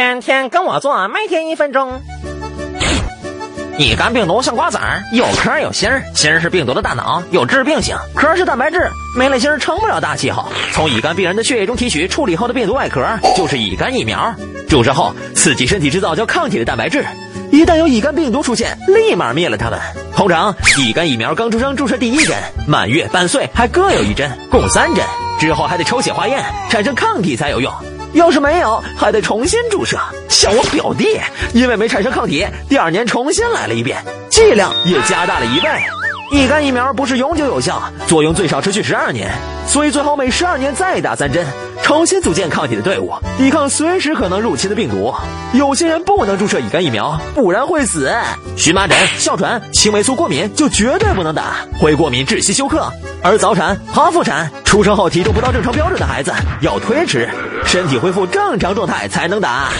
天天跟我做，每天一分钟。乙肝病毒像瓜子儿，有壳有芯儿，芯儿是病毒的大脑，有致病性；壳是蛋白质，没了芯儿成不了大气候。从乙肝病人的血液中提取处理后的病毒外壳，就是乙肝疫苗。注射后刺激身体制造叫抗体的蛋白质，一旦有乙肝病毒出现，立马灭了它们。通常乙肝疫苗刚出生注射第一针，满月、半岁还各有一针，共三针。之后还得抽血化验，产生抗体才有用。要是没有，还得重新注射。像我表弟，因为没产生抗体，第二年重新来了一遍，剂量也加大了一倍。乙肝疫苗不是永久有效，作用最少持续十二年，所以最好每十二年再打三针，重新组建抗体的队伍，抵抗随时可能入侵的病毒。有些人不能注射乙肝疫苗，不然会死。荨麻疹、哮喘、青霉素过敏就绝对不能打，会过敏窒息休克。而早产、剖腹产、出生后体重不到正常标准的孩子要推迟，身体恢复正常状态才能打。